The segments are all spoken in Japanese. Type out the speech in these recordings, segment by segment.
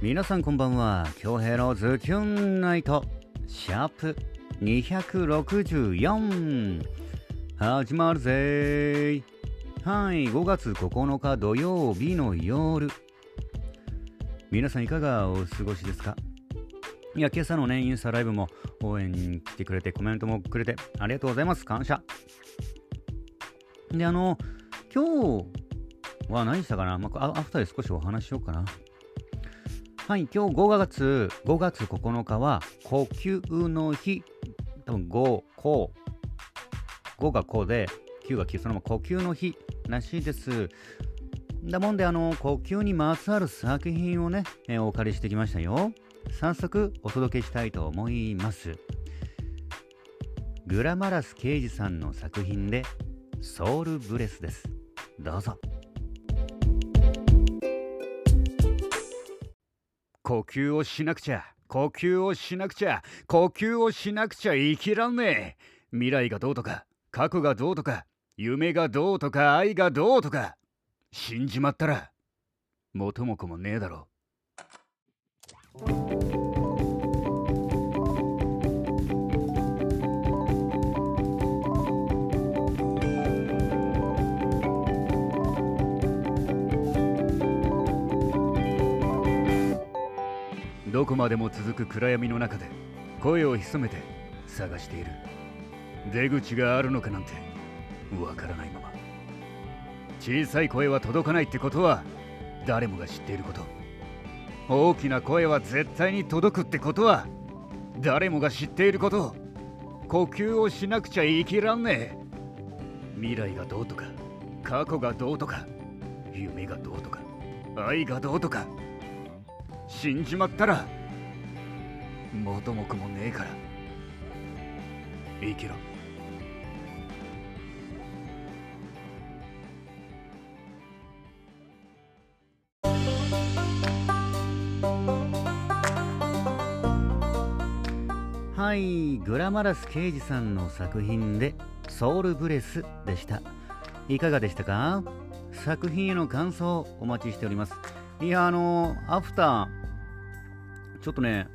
皆さんこんばんは。京平のズキュンナイト。シャープ264始まるぜ。はい。5月9日土曜日の夜。皆さんいかがお過ごしですか？いや今朝のねインスタライブも応援に来てくれてコメントもくれてありがとうございます。感謝。であの今日は何したかな、まあ、アフターで少しお話しようかな。はい、今日5月、5月9日は呼吸の日。多分5、こう。5がこうで、9が9、そのまま呼吸の日らしいです。だもんで、あの、呼吸にまつわる作品をね、えー、お借りしてきましたよ。早速お届けしたいと思います。グラマラス刑事さんの作品で、ソウルブレスです。どうぞ。呼吸をしなくちゃ。呼吸をしなくちゃ。呼吸をしなくちゃ生きらんねえ。未来がどうとか過去がどうとか夢がどうとか愛がどうとか。死んじまったら元も子もねえだろどこまでも続く暗闇の中で声を潜めて探している。出口があるのかなんてわからないまま。小さい声は届かないってことは誰もが知っていること。大きな声は絶対に届くってことは誰もが知っていること。呼吸をしなくちゃ生きらんねえ。未来がどうとか過去がどうとか夢がどうとか愛がどうとか。死んじまったら元も子もねえから。生きろはいグラマラス刑事さんの作品で「ソウルブレス」でした。いかがでしたか？作品への感想お待ちしております。いやあのアフターちょっとね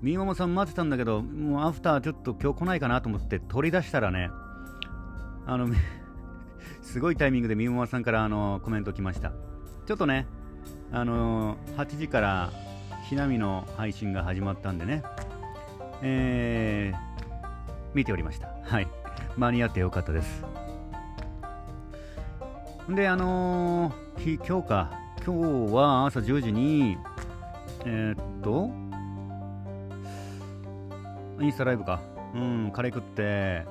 みももさん待ってたんだけどもうアフターちょっと今日来ないかなと思って取り出したらねあの すごいタイミングでみももさんからあのコメント来ました。ちょっとねあの8時からひなみの配信が始まったんでねえー、見ておりました。はい。間に合ってよかったです。であのー、今日か。今日は朝10時にえー、っとインスタライブか。うんカレー食って。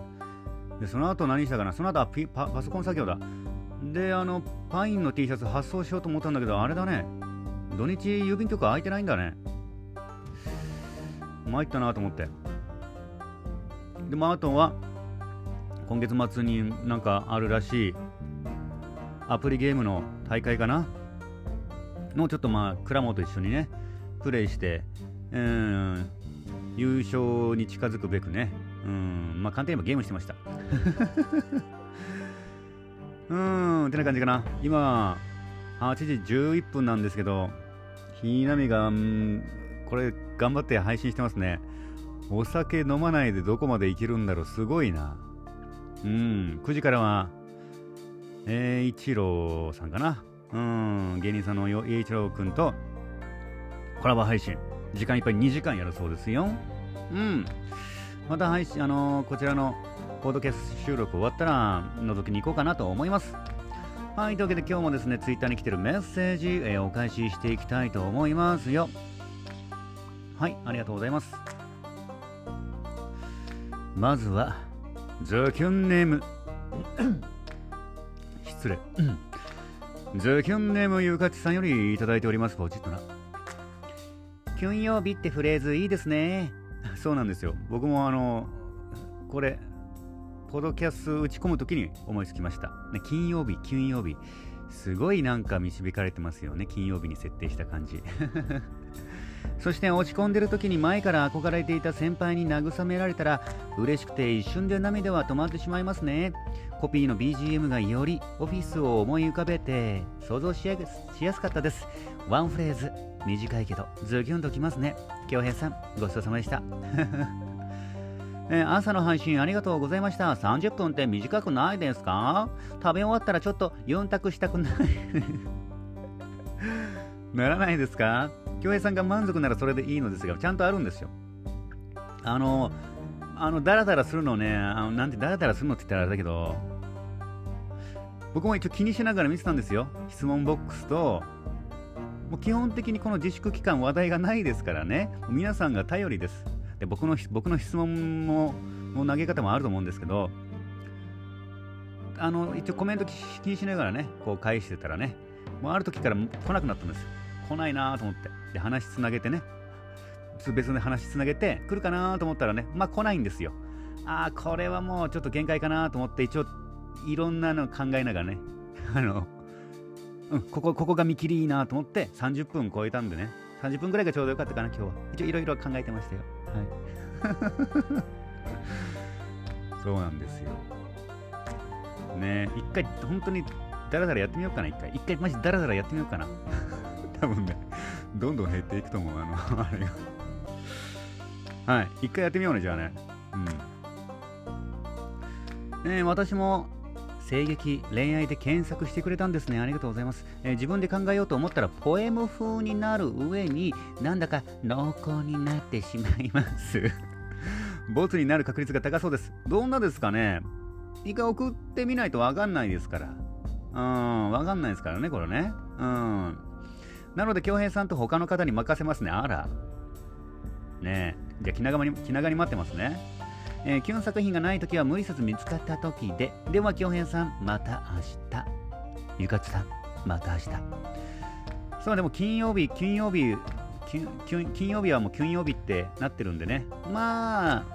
でその後何したかな。その後はパパソコン作業だ。であのパインの T シャツ発送しようと思ったんだけどあれだね。土日郵便局空いてないんだね。参ったなと思って。でもあとは今月末になんかあるらしいアプリゲームの大会かな。のちょっとまあ倉本と一緒にねプレイしてうん優勝に近づくべくねうんまあ簡単に言えばゲームしてました。うんってな感じかな。今8時11分なんですけどひなみが、うん、これ頑張って配信してますね。お酒飲まないでどこまでいけるんだろうすごいな。うん9時からはえー、一郎さんかな。うん芸人さんの栄一郎君とコラボ配信。時間いっぱい2時間やるそうですよ。うん。また配信あのー、こちらのポードキャスト収録終わったら覗きに行こうかなと思います。はいというわけで今日もですねツイッターに来てるメッセージ、えー、お返ししていきたいと思いますよ。はいありがとうございます。まずはズキュンネーム。失礼ズキュンネームゆうかちさんよりいただいております。ポチッとな。金曜日ってフレーズいいですね。そうなんですよ。僕もあのこれポドキャス打ち込む時に思いつきました、ね、金曜日金曜日。すごいなんか導かれてますよね。金曜日に設定した感じ。そして落ち込んでる時に前から憧れていた先輩に慰められたら嬉しくて一瞬で涙は止まってしまいますね。コピーの BGM がよりオフィスを思い浮かべて想像しやしやすかったです。ワンフレーズ短いけどズキュンときますね。京平さんごちそうさまでした。え朝の配信ありがとうございました。30分って短くないですか？食べ終わったらちょっと4択したくない。ならないですか？京平さんが満足ならそれでいいのですがちゃんとあるんですよ。あのあのダラダラするのねあのなんてダラダラするのって言ったらあれだけど僕も一応気にしながら見てたんですよ。質問ボックスともう基本的にこの自粛期間話題がないですからね。皆さんが頼りです。で僕の僕の質問もも投げ方もあると思うんですけどあの一応コメント気にしながらねこう返してたらねもうある時から来なくなったんですよ。来ないなと思って。で話つなげてね。別の話つなげて来るかなと思ったらねまあ来ないんですよ。ああこれはもうちょっと限界かなと思って一応いろんなの考えながらね あのうんここここが見切りいいなと思って30分超えたんでね。30分ぐらいがちょうどよかったかな今日は。一応いろいろ考えてましたよ。はい。そうなんですよ。ね一回本当にダラダラやってみようかな一回。一回マジダラダラやってみようかな。多分ねどんどん減っていくと思うあのあれが。はい。一回やってみようねじゃあね。うん。えー私も声劇恋愛で検索してくれたんですね。ありがとうございます、えー自分で考えようと思ったらポエム風になる上になんだか濃厚になってしまいます。ボツになる確率が高そうです。どんなですかね。一回送ってみないとわかんないですから。うんわかんないですからねこれね。うん。なので恭平さんと他の方に任せますね。あら。ねえ。じゃあ気長に気長に待ってますねえー、キュン作品がないときは無理せず見つかったときで、では、京平さん、また明日。ゆかつさん、また明日。そう、でも金曜日、金曜日、金曜日はもう金曜日ってなってるんでね。まあ、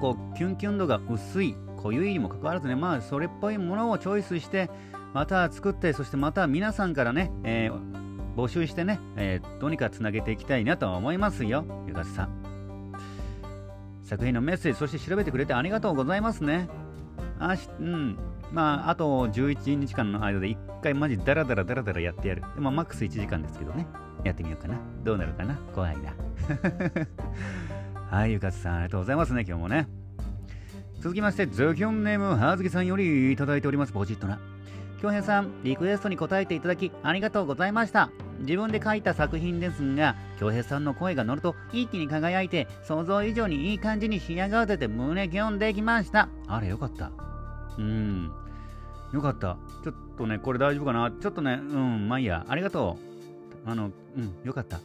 こう、キュンキュン度が薄い、濃ゆいにもかかわらずね、まあ、それっぽいものをチョイスして、また作って、そしてまた皆さんからね、えー募集してね、えーどうにかつなげていきたいなと思いますよ、ゆかつさん。作品のメッセージ、そして調べてくれてありがとうございますね。あし、うん。まあ、あと11日間の間で1回マジダラダラダラダラやってやる。でも、マックス1時間ですけどね。やってみようかな。どうなるかな怖いな。はい、ゆかつさん、ありがとうございますね、今日もね。続きまして、ズキョンネーム、はずきさんよりいただいております、ポジットな。京平さん、リクエストに答えていただき、ありがとうございました。自分で書いた作品ですが、京平さんの声が乗ると一気に輝いて、想像以上にいい感じに仕上がってて胸キュンできました。あれ、よかった。うん。よかった。ちょっとね、これ大丈夫かな？ちょっとね、うん、まあいいや。ありがとう。あの、うん、よかった。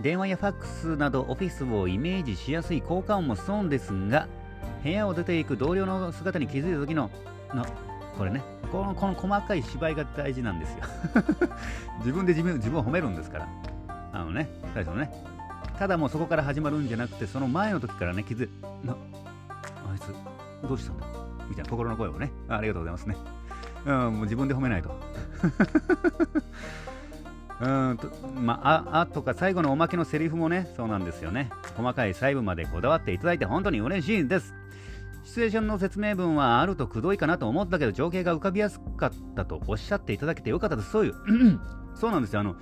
電話やファックスなどオフィスをイメージしやすい効果音もそうですが、部屋を出ていく同僚の姿に気づいた時の、の、これね、このこの細かい芝居が大事なんですよ。自分で自分自分を褒めるんですから。あのね、最初のね。ただもうそこから始まるんじゃなくて、その前の時からね、気づな、あいつ、どうしたんだ？みたいな心の声をね、ありがとうございますね。うん、もう自分で褒めないと。うんと、まあ、あ、あとか最後のおまけのセリフもね、そうなんですよね。細かい細部までこだわっていただいて本当に嬉しいです。シチュエーションの説明文はあるとくどいかなと思ったけど情景が浮かびやすかったとおっしゃっていただけてよかったです。そういう そうなんですよ。あの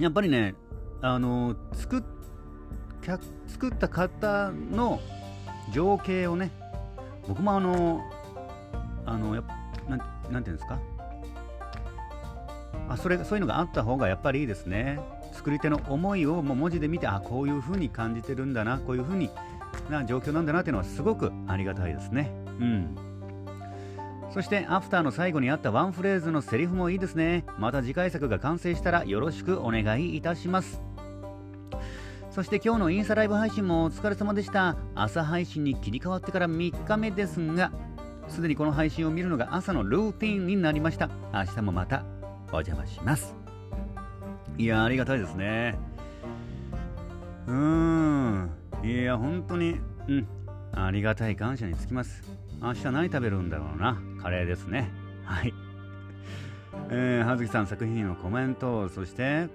やっぱりねあの作っ客作った方の情景をね僕もあのあのやなんなんていうんですか？あそれそういうのがあった方がやっぱりいいですね。作り手の思いをもう文字で見てあこういう風に感じてるんだなこういう風にな状況なんだなっていうのはすごくありがたいですね。うん。そして、アフターの最後にあったワンフレーズのセリフもいいですね。また次回作が完成したらよろしくお願いいたします。そして今日のインスタライブ配信もお疲れ様でした。朝配信に切り替わってから3日目ですが、すでにこの配信を見るのが朝のルーティンになりました。明日もまたお邪魔します。いや、ありがたいですね。うーん。いや、本当に、うん。ありがたい感謝につきます。明日何食べるんだろうな。カレーですね。はい。えー、葉月さん作品のコメント、そして、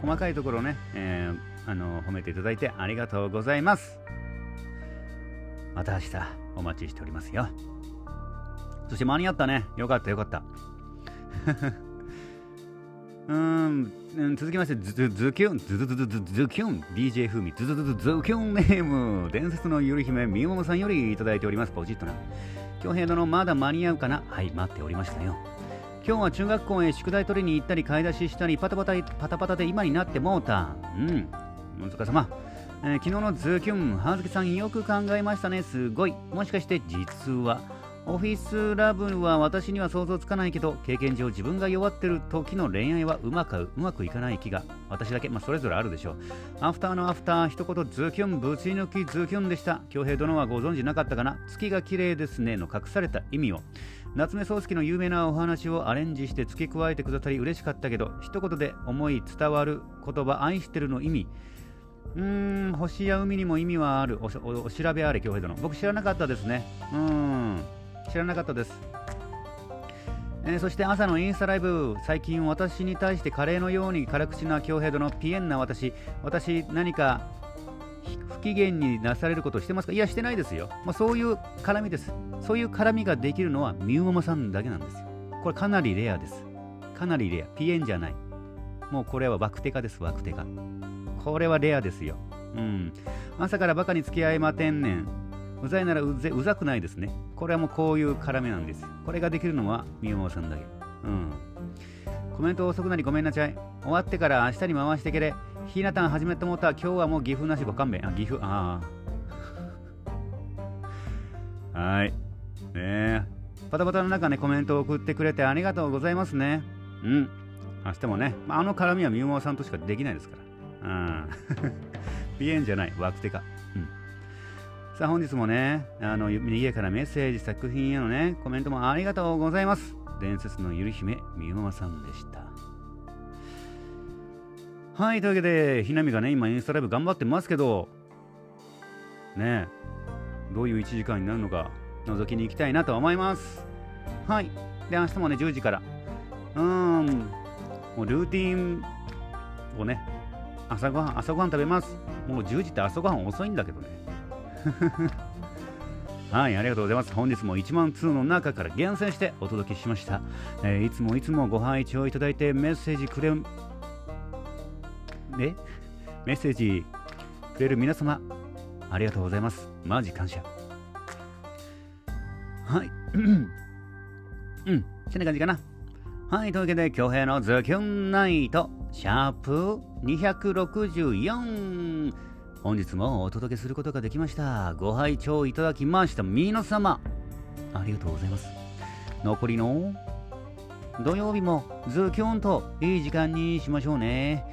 細かいところね、えーあの褒めていただいてありがとうございます。また明日お待ちしておりますよ。そして間に合ったね。よかったよかった。うーん、続きまして、ズズキュン、ズズズズズズキュン、DJ 風味、ズズズズズキュンネーム、伝説のゆる姫、みももさんよりいただいております。ポジッとな。京平殿、まだ間に合うかなはい、待っておりましたよ。今日は中学校へ宿題取りに行ったり、買い出ししたり、パタパタパタパタで今になってもうた。うん、お疲れ様。えー、昨日のズキュン、はずきさんよく考えましたね。すごい。もしかして実は、オフィスラブは私には想像つかないけど、経験上自分が弱ってる時の恋愛はうまくうまくいかない気が、私だけ、まあ、それぞれあるでしょう。アフターのアフター、一言ズキュン、ぶち抜きズキュンでした。恭平殿はご存知なかったかな？月が綺麗ですねの隠された意味を。夏目漱石の有名なお話をアレンジして付け加えてくださり嬉しかったけど、一言で思い伝わる言葉、愛してるの意味。うーん、星や海にも意味はある。お調べあれ、恭平殿。僕知らなかったですね。うん。知らなかったです。えー、そして朝のインスタライブ、最近私に対してカレーのように辛口な強兵度のピエンな私、私何か不機嫌になされることしてますか？いや、してないですよ。まあ、そういう絡みです。そういう絡みができるのはミュウママさんだけなんですよ。これかなりレアです。かなりレア。ピエンじゃない。もうこれはワクテカです、ワクテカ。これはレアですよ。うん。朝からバカに付き合いまてんねん。うざいならうぜうざくないですね。これはもうこういう絡めなんです。これができるのはみよもさんだけ。うん。コメント遅くなりごめんなさい。終わってから明日に回してけれ。ひなたん始めてもった今日はもう岐阜なしご勘弁。あ、岐阜、ああ。はい。ねえ。パタパタの中ね、コメントを送ってくれてありがとうございますね。うん。明日もね、あ、の絡みはみゆもさんとしかできないですから。うん。ピエンじゃない、ワクテか。さあ本日もね、あの、右へからメッセージ、作品へのね、コメントもありがとうございます。伝説のゆる姫、みゆままさんでした。はい、というわけで、ひなみがね、今インスタライブ頑張ってますけど、ねどういう1時間になるのか、覗きに行きたいなと思います。はい。で、明日もね、10時から。うーん、もうルーティンをね、朝ごはん、朝ごはん食べます。もう10時って朝ごはん遅いんだけどね。はい、ありがとうございます。本日も1万通の中から厳選してお届けしました。えー、いつもいつもご拝聴いただいてメッセージくれ、ねメッセージくれる皆様、ありがとうございます。マジ感謝。はい。うん、そんな感じかな。はい、というわけで、京平のズキュンナイト、シャープ264。本日もお届けすることができました。ご拝聴いただきました皆様、ありがとうございます。残りの土曜日もズキュンといい時間にしましょうね。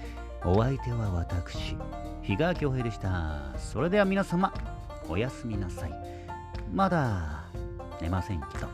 お相手は私、比嘉恭平でした。それでは皆様、おやすみなさい。まだ寝ませんけど。